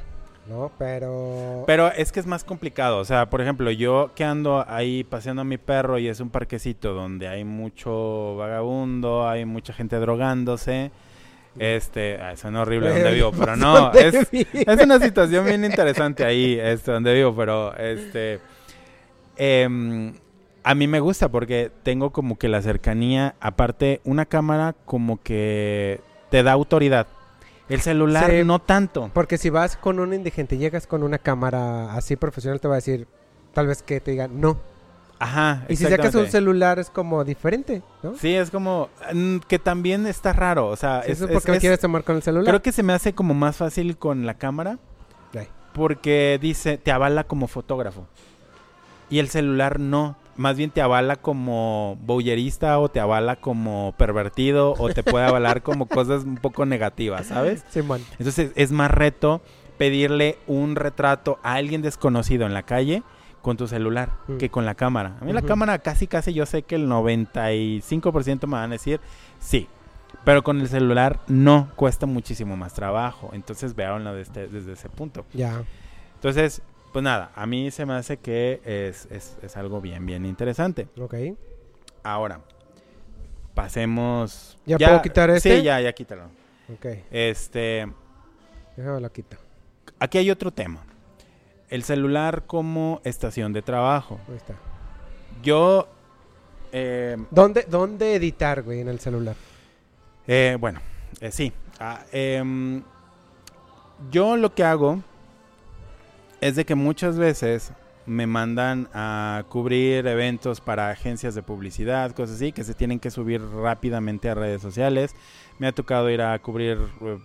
¿no? Pero... Pero es que es más complicado. O sea, por ejemplo, yo que ando ahí paseando a mi perro y es un parquecito donde hay mucho vagabundo, hay mucha gente drogándose. Este, ay, suena horrible donde vivo, pero no, ¿Dónde es, es una situación bien interesante ahí, este, donde vivo, pero este, em, a mí me gusta porque tengo como que la cercanía, aparte una cámara como que te da autoridad. El celular Sí. no tanto. Porque si vas con un indigente y llegas con una cámara así profesional, te va a decir, tal vez que te diga no. Ajá. Y si sacas un celular es como diferente, ¿no? Sí, es como mm, que también está raro, o sea, Sí, es, ¿Eso es- por qué me es- quieres tomar con el celular? creo que se me hace como más fácil con la cámara Ay. porque dice, te avala como fotógrafo. Y el celular no, más bien te avala como boyerista o te avala como pervertido o te puede avalar como cosas un poco negativas, ¿sabes? Simón. Entonces es más reto pedirle un retrato a alguien desconocido en la calle con tu celular Mm. que con la cámara. A mí la cámara casi casi yo sé que el 95% me van a decir sí. Pero con el celular no cuesta muchísimo más trabajo. Entonces veáronlo desde, desde ese punto. Ya. Entonces, pues nada, a mí se me hace que es, es, es algo bien, bien interesante. Ok. Ahora, pasemos... ¿Ya puedo quitar este? Sí, ya, ya quítalo. Ok. Este, Déjame lo quito. aquí hay otro tema. El celular como estación de trabajo. Ahí está. Yo, eh, ¿Dónde, ¿Dónde editar, güey, en el celular? eh, bueno, eh, sí. Ah, em, yo lo que hago es de que muchas veces me mandan a cubrir eventos para agencias de publicidad, cosas así, que se tienen que subir rápidamente a redes sociales. Me ha tocado ir a cubrir, eh,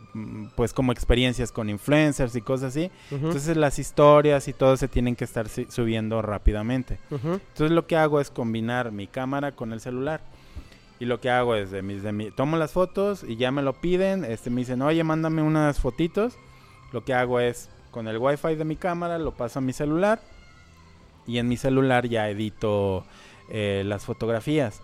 pues, como experiencias con influencers y cosas así. Ujú, Entonces las historias y todo se tienen que estar subiendo rápidamente. ujú. Entonces lo que hago es combinar mi cámara con el celular. Y lo que hago es de mis, de mi, tomo las fotos y ya me lo piden, este me dicen, "Oye, mándame unas fotitos." Lo que hago es con el wifi de mi cámara lo paso a mi celular y en mi celular ya edito eh, las fotografías.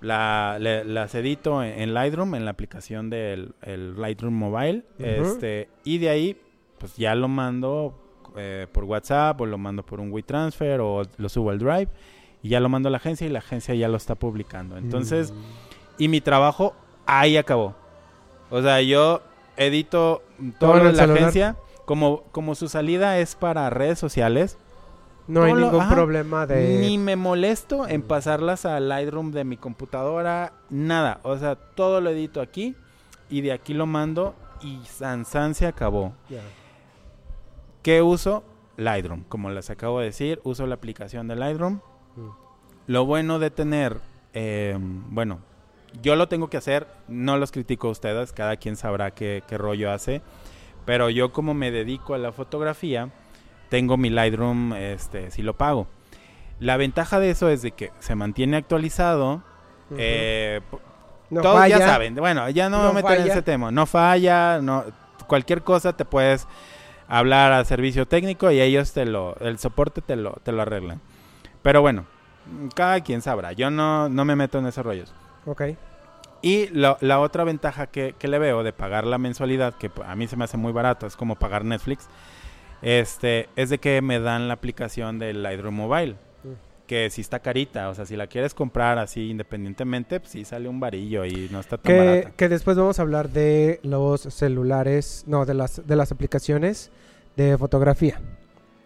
La- le- las edito en, en Lightroom, en la aplicación del el Lightroom Mobile. Este, y de ahí, pues ya lo mando eh, por WhatsApp o lo mando por un WeTransfer o lo subo al Drive y ya lo mando a la agencia y la agencia ya lo está publicando. Entonces, Mm. y mi trabajo ahí acabó. O sea, yo edito todo Todo en la celular. agencia. Como, como su salida es para redes sociales, no hay lo- ningún ajá, problema de... ni me molesto en pasarlas al Lightroom de mi computadora, nada. O sea, todo lo edito aquí y de aquí lo mando y San San se acabó. ¿Qué uso? Lightroom. Como les acabo de decir, uso la aplicación de Lightroom. Mm. Lo bueno de tener, eh, bueno, yo lo tengo que hacer, no los critico a ustedes, cada quien sabrá qué, qué rollo hace, pero yo como me dedico a la fotografía, tengo mi Lightroom, este, si lo pago. La ventaja de eso es de que se mantiene actualizado, eh, no todos falla. ya saben, bueno, ya no, me voy a meter en ese tema, no falla, no, cualquier cosa te puedes hablar al servicio técnico y ellos te lo, el soporte te lo, te lo arreglan. Pero bueno, cada quien sabrá, yo no, no me meto en esos rollos. Ok. Y la, la otra ventaja que, que le veo de pagar la mensualidad, que a mí se me hace muy barato, es como pagar Netflix, este, es de que me dan la aplicación del Lightroom Mobile. Mm. Que si está carita, o sea, si la quieres comprar así independientemente, pues sí sale un varillo y no está tan Que, barata. que después vamos a hablar de los celulares, no, de las, de las aplicaciones de fotografía.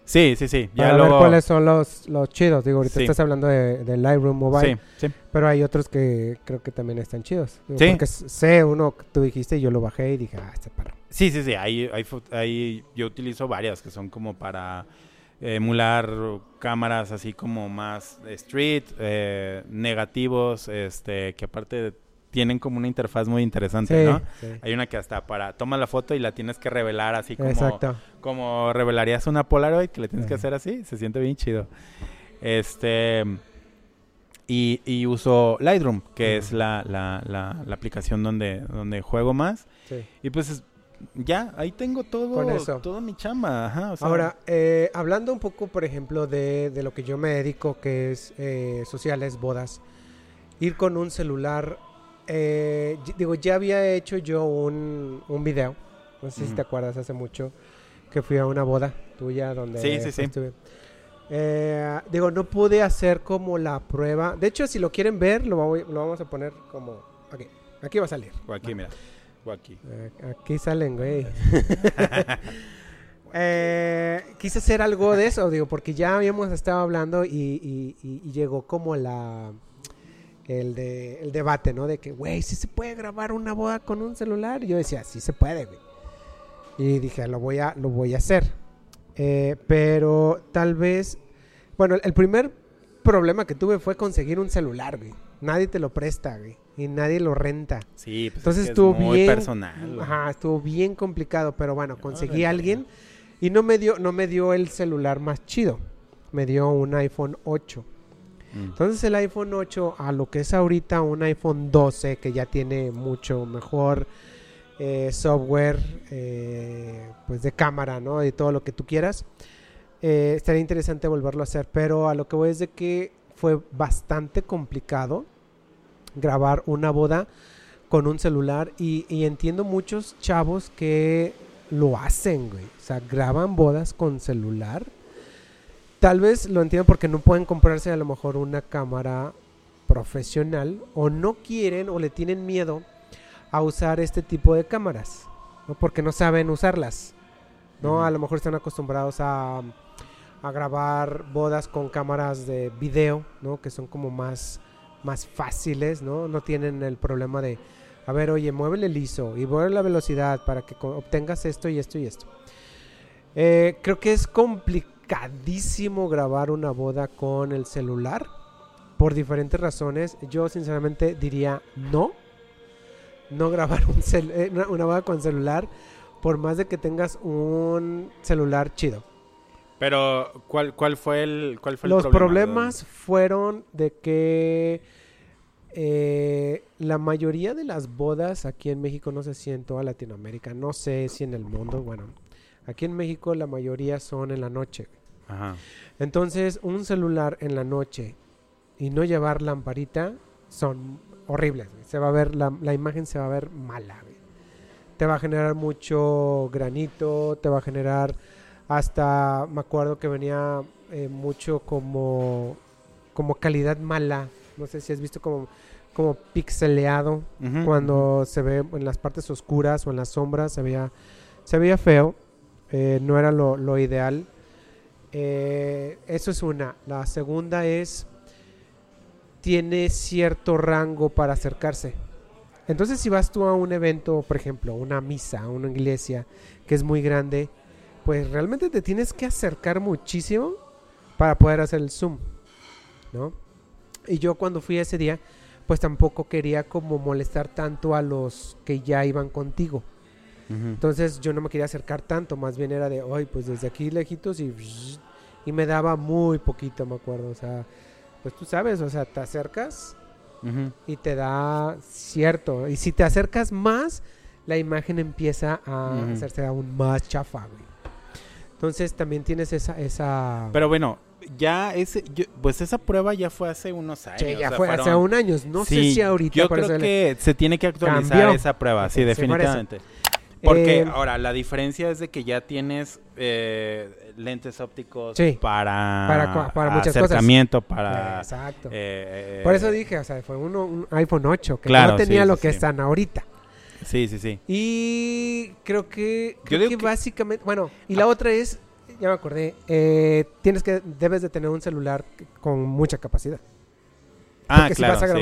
Sí, sí, sí. Ya Para luego... ver cuáles son los, los chidos. Digo, ahorita Sí. estás hablando de, de Lightroom Mobile, Sí, sí. pero hay otros que creo que también están chidos. Digo, Sí. Porque sé uno que tú dijiste y yo lo bajé y dije, ah, este paro. Sí, sí, sí. Ahí, ahí, ahí yo utilizo varias que son como para emular cámaras así como más street, eh, negativos, este, que aparte tienen como una interfaz muy interesante, Sí, ¿no? sí. Hay una que hasta para toma la foto y la tienes que revelar así como, Exacto. como revelarías una Polaroid que le tienes que hacer así, se siente bien chido. Este y, y uso Lightroom, que es la, la, la, la aplicación donde, donde juego más. Sí. Y pues es- ya, ahí tengo todo, Con eso. todo mi chamba. Ajá, o sea, Ahora, eh, hablando un poco, por ejemplo, de, de lo que yo me dedico, que es eh, sociales, bodas, ir con un celular, eh, digo, ya había hecho yo un, un video, no sé si te acuerdas, hace mucho, que fui a una boda tuya donde Sí, sí, sí. estuve. Eh, digo, no pude hacer como la prueba. De hecho, si lo quieren ver, lo, voy- lo vamos a poner como... Aquí, aquí va a salir. o aquí, mira. O aquí. Eh, Aquí salen, güey. Eh, quise hacer algo de eso, digo, porque ya habíamos estado hablando y, y- y- y llegó como la el, de, el debate, ¿no? De que, güey, sí se puede grabar una boda con un celular. Y yo decía, sí se puede, güey. Y dije, lo voy a, lo voy a hacer. Eh, pero tal vez, bueno, el primer problema que tuve fue conseguir un celular, güey. Nadie te lo presta, güey. Y nadie lo renta. Sí, pues Entonces es que es estuvo muy bien. personal. güey. Ajá, estuvo bien complicado, pero bueno, conseguí a alguien y no me dio, no me dio el celular más chido. Me dio un iPhone 8. Mm. Entonces el iPhone 8 a lo que es ahorita un iPhone 12 que ya tiene mucho mejor eh, software, eh, pues de cámara, ¿no? Y todo lo que tú quieras. Eh, estaría interesante volverlo a hacer, pero a lo que voy es de que fue bastante complicado grabar una boda con un celular y, y entiendo muchos chavos que lo hacen, güey. O sea, graban bodas con celular. Tal vez lo entiendo porque no pueden comprarse a lo mejor una cámara profesional o no quieren o le tienen miedo a usar este tipo de cámaras, ¿no? Porque no saben usarlas, ¿no? A lo mejor están acostumbrados a, a grabar bodas con cámaras de video, ¿no? Que son como más, más fáciles, ¿no? No tienen el problema de, a ver, oye, muévele liso y mueve la velocidad para que obtengas esto y esto y esto. Eh, creo que es complicadísimo grabar una boda con el celular por diferentes razones. Yo sinceramente diría no. No grabar un eh, una, boda con celular por más de que tengas un celular chido. Pero, ¿cuál, cuál fue el, cuál fue el Los problema? problemas fueron de que eh, la mayoría de las bodas aquí en México, no sé si en toda Latinoamérica, no sé si en el mundo, bueno, aquí en México la mayoría son en la noche. Ajá. Entonces, un celular en la noche y no llevar lamparita son horribles. güey. Se va a ver, la, la imagen se va a ver mala. güey. Te va a generar mucho granito, te va a generar Hasta me acuerdo que venía eh, mucho como, como calidad mala. No sé si has visto como, como pixeleado. Cuando se ve en las partes oscuras o en las sombras se veía, se veía feo. eh, no era lo, lo ideal. Eh, eso es una. La segunda es tiene cierto rango para acercarse. Entonces si vas tú a un evento, por ejemplo, una misa, una iglesia que es muy grande, pues realmente te tienes que acercar muchísimo para poder hacer el zoom, ¿no? Y yo cuando fui ese día, pues tampoco quería como molestar tanto a los que ya iban contigo. Entonces yo no me quería acercar tanto, más bien era de, hoy pues desde aquí lejitos y, y me daba muy poquito, me acuerdo. O sea, pues tú sabes, o sea, te acercas y te da cierto. Y si te acercas más, la imagen empieza a hacerse aún más chafa, güey. Entonces también tienes esa... esa... Pero bueno, ya ese, yo- pues esa prueba ya fue hace unos años. Sí, ya o sea, fue fueron- hace un año. No sé si ahorita... Yo creo le- que se tiene que actualizar Cambió. esa prueba, sí, sí, definitivamente. Porque Eh, ahora la diferencia es de que ya tienes eh, lentes ópticos Sí, para, para para muchas cosas. acercamiento, para... Exacto. eh, Por eso dije, o sea, fue uno, un iPhone 8 que Claro, no tenía sí, lo sí, que están ahorita. Sí, sí, sí. Y creo que, Yo creo digo que, que- básicamente, bueno, y la otra es, ya me acordé, eh, tienes que, debes de tener un celular con mucha capacidad. Ah, Porque claro, si vas a sí.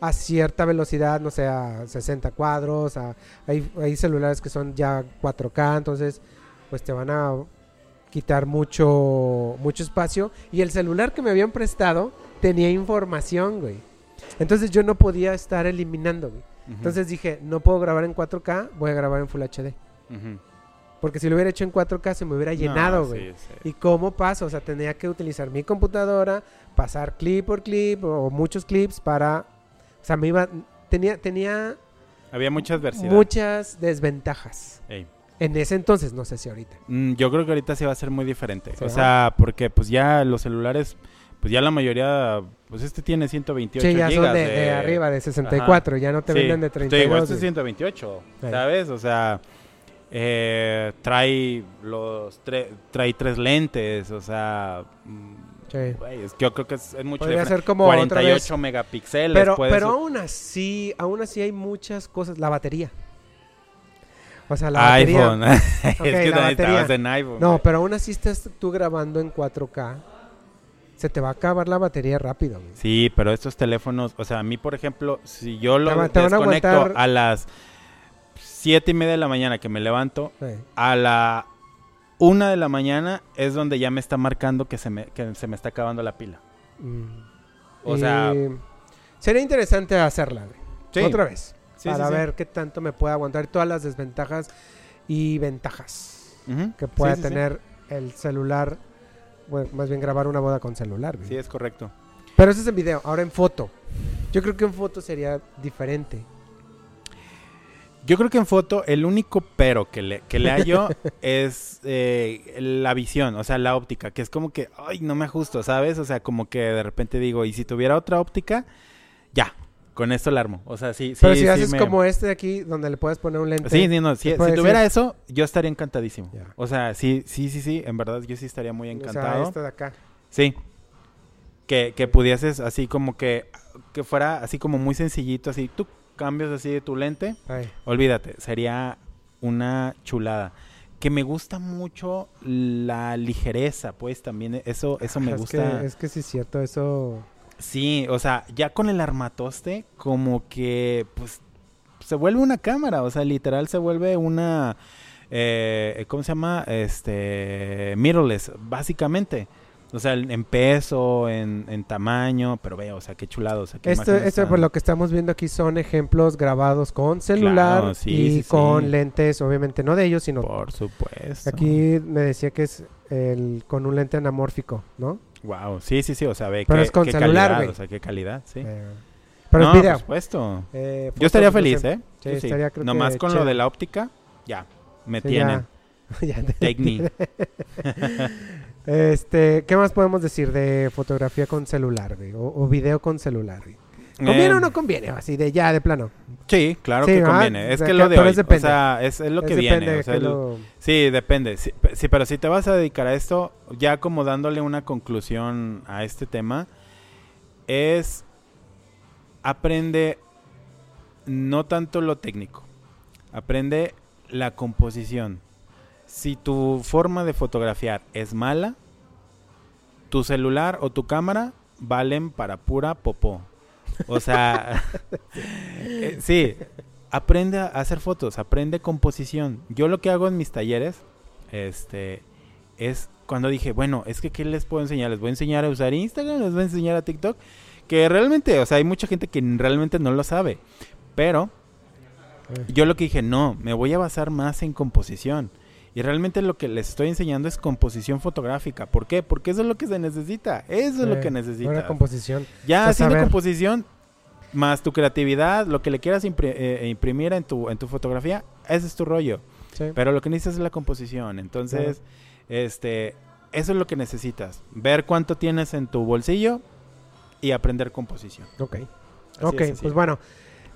A cierta velocidad, no sé, a 60 cuadros, a- hay, hay celulares que son ya 4K, entonces pues te van a quitar mucho, mucho espacio. Y el celular que me habían prestado tenía información, güey. Entonces yo no podía estar eliminando, güey. Entonces dije, no puedo grabar en 4K, voy a grabar en Full HD. Porque si lo hubiera hecho en 4K se me hubiera llenado, güey. sí, sí. ¿Y cómo paso? O sea, tenía que utilizar mi computadora, pasar clip por clip o muchos clips para... O sea, me iba... Tenía, tenía Había mucha adversidad. muchas desventajas. Ey. En ese entonces, no sé si ahorita. Mm, yo creo que ahorita sí va a ser muy diferente. ¿Sí, o sea, porque pues ya los celulares, pues ya la mayoría, pues este tiene 128 Sí, ya son gigas de, de arriba, de 64. Ya no te Sí, venden de te digo, 32. este es güey. 128, Sí. ¿sabes? O sea, eh, trae los tre- trae tres lentes, o sea, es que yo creo que es, es mucho Podría ser como otra vez. 48 megapíxeles, Pero, pero aún así, aún así hay muchas cosas. La batería. O sea, la batería. iPhone. es que la batería. en iPhone. No, pero aún así estás tú grabando en 4K. Se te va a acabar la batería rápido. Sí, pero estos teléfonos, o sea, a mí, por ejemplo, si yo lo Te desconecto aguantar- a las siete y media de la mañana que me levanto, Sí. a la una de la mañana es donde ya me está marcando que se me, que se me está acabando la pila. Mm. O sea- Y sería interesante hacerla güey. Sí. otra vez Sí, para sí, ver qué tanto me puede aguantar todas las desventajas y ventajas que pueda tener el celular. Bueno, más bien grabar una boda con celular. güey. Sí, es correcto. Pero eso es en video, ahora en foto. Yo creo que en foto sería diferente. Yo creo que en foto el único pero que le, que le hallo es eh, la visión, o sea, la óptica, que es como que, ay, no me ajusto, ¿sabes? O sea, como que de repente digo, y si tuviera otra óptica, ya, con esto la armo. O sea, sí, sí. Pero si sí haces me- como este de aquí, donde le puedes poner un lente. Sí, sí, no, si, tuviera decir- eso, yo estaría encantadísimo. O sea, sí, sí, sí, sí, en verdad yo sí estaría muy o sea, encantado. esto de acá. Sí. Que, que pudieses así como que, que fuera así como muy sencillito, así, tú cambias así de tu lente, olvídate, sería una chulada. Que me gusta mucho la ligereza, pues también eso, eso me es gusta. Que, es que sí es cierto, eso. Sí, o sea, ya con el armatoste, como que, pues, se vuelve una cámara, o sea, literal se vuelve una, eh, ¿cómo se llama? Este, mirrorless, básicamente. O sea, en peso, en, en tamaño, pero vea, o sea, qué chulado, o sea, qué Esto, esto por lo que estamos viendo aquí son ejemplos grabados con celular Claro, sí, y sí, sí. con lentes, obviamente no de ellos, sino Por supuesto. aquí me decía que es el con un lente anamórfico, ¿no? Wow, sí, sí, sí, o sea, ve Pero qué, es con qué celular, calidad, o sea, qué calidad, sí. Eh, pero no, es video. por supuesto. Eh, Yo estaría feliz. ¿eh? Sí, estaría creo Nomás que con lo de la óptica, ya, me tienen. ya. Take me. Este, ¿qué más podemos decir de fotografía con celular, güey? O, o video con celular, güey? ¿Conviene Eh, o no conviene? Así de ya, de plano. Sí, claro Sí, que ¿verdad? conviene. Es que que- lo de hoy, o sea, es, es lo que viene. de o sea, que el- lo- Sí, depende. Sí, pe- sí, pero si te vas a dedicar a esto, ya como dándole una conclusión a este tema, es aprende no tanto lo técnico, aprende la composición. Si tu forma de fotografiar es mala, tu celular o tu cámara valen para pura popó. O sea, eh, sí, aprende a hacer fotos, aprende composición. Yo lo que hago en mis talleres, este, es cuando dije, bueno, es que ¿qué les puedo enseñar? Les voy a enseñar a usar Instagram, les voy a enseñar a TikTok, que realmente, o sea, hay mucha gente que realmente no lo sabe, pero yo lo que dije, no, me voy a basar más en composición. Y realmente lo que les estoy enseñando es composición fotográfica. ¿Por qué? Porque eso es lo que se necesita. Eso es lo eh, que Una necesitas. composición. Ya Pues, haciendo composición, más tu creatividad, lo que le quieras impri- eh, imprimir en tu, en tu fotografía, ese es tu rollo. Sí. Pero lo que necesitas es la composición. Entonces, este, eso es lo que necesitas. Ver cuánto tienes en tu bolsillo y aprender composición. Ok. Así ok, pues bueno.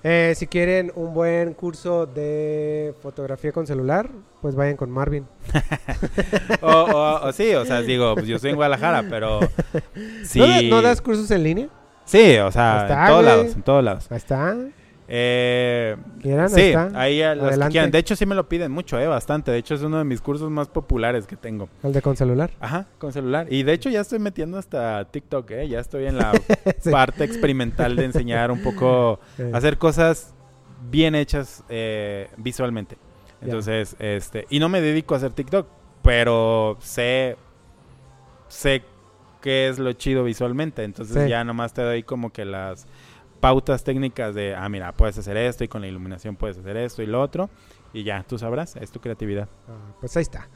Eh, si quieren un buen curso de fotografía con celular, pues vayan con Marvin. o, o- o sí, o sea, digo, pues yo estoy en Guadalajara, pero sí. ¿No, da- no das cursos en línea? Sí, o sea, está, en todos güey. lados, en todos lados. Ahí está. Eh, ¿Quieran? sí, ahí a los que quieran. De hecho, sí me lo piden mucho, eh, bastante. De hecho, es uno de mis cursos más populares que tengo. El de con celular. Ajá, con celular. Y de hecho, ya estoy metiendo hasta TikTok, eh. Ya estoy en la Sí. parte experimental de enseñar un poco, Eh, hacer cosas bien hechas eh, visualmente. Entonces, este, y no me dedico a hacer TikTok, pero sé, sé qué es lo chido visualmente. Entonces Sí. ya nomás te doy como que las pautas técnicas de, ah, mira, puedes hacer esto y con la iluminación puedes hacer esto y lo otro. Y ya, tú sabrás, es tu creatividad. Ah, pues ahí está.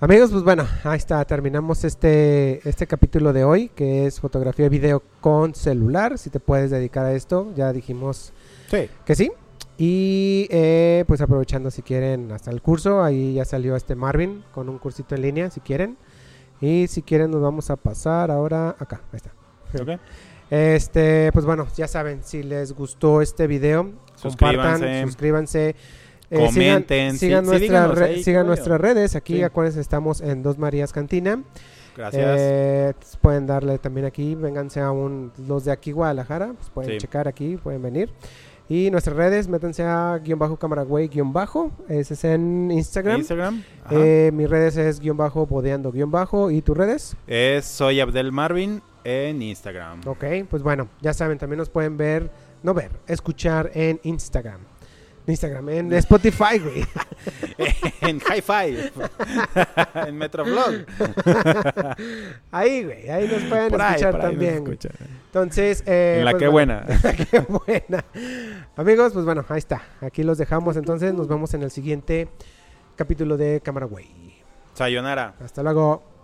Amigos, pues bueno, ahí está. Terminamos este, este capítulo de hoy, que es fotografía y video con celular. Si te puedes dedicar a esto, ya dijimos Sí. que sí. Y eh, pues aprovechando si quieren hasta el curso, ahí ya salió este Marvin con un cursito en línea si quieren. Y si quieren nos vamos a pasar ahora acá, ahí está. ¿Ok? Este, pues bueno, ya saben, si les gustó este video, compartan, Suscríbanse. suscríbanse. eh, Comenten, sigan, sigan, sí, sí, nuestra díganos re- ahí, sigan qué nuestras redes. Aquí, Sí. acuérdense, estamos en Dos Marías Cantina. Gracias. Eh, pueden darle también aquí, vénganse a un, los de aquí Guadalajara, pues pueden checar aquí, pueden venir. Y nuestras redes, métanse a guion bajo camaragüey guion bajo, ese es en Instagram. Instagram. Eh, mis redes es guion bajo bodeando guion bajo y tus redes. Es Soy Abdel Marvin en Instagram. Ok, pues bueno, ya saben, también nos pueden ver, no ver, escuchar en Instagram. Instagram, en Spotify, güey. en Hi-Fi. en Metroflog. Ahí, güey, ahí nos pueden Por ahí, escuchar por ahí nos también. Entonces, eh, En la pues que bueno, buena. Qué buena. Amigos, pues bueno, ahí está. Aquí los dejamos. Entonces, nos vemos en el siguiente capítulo de Cámara. Sayonara. Hasta luego.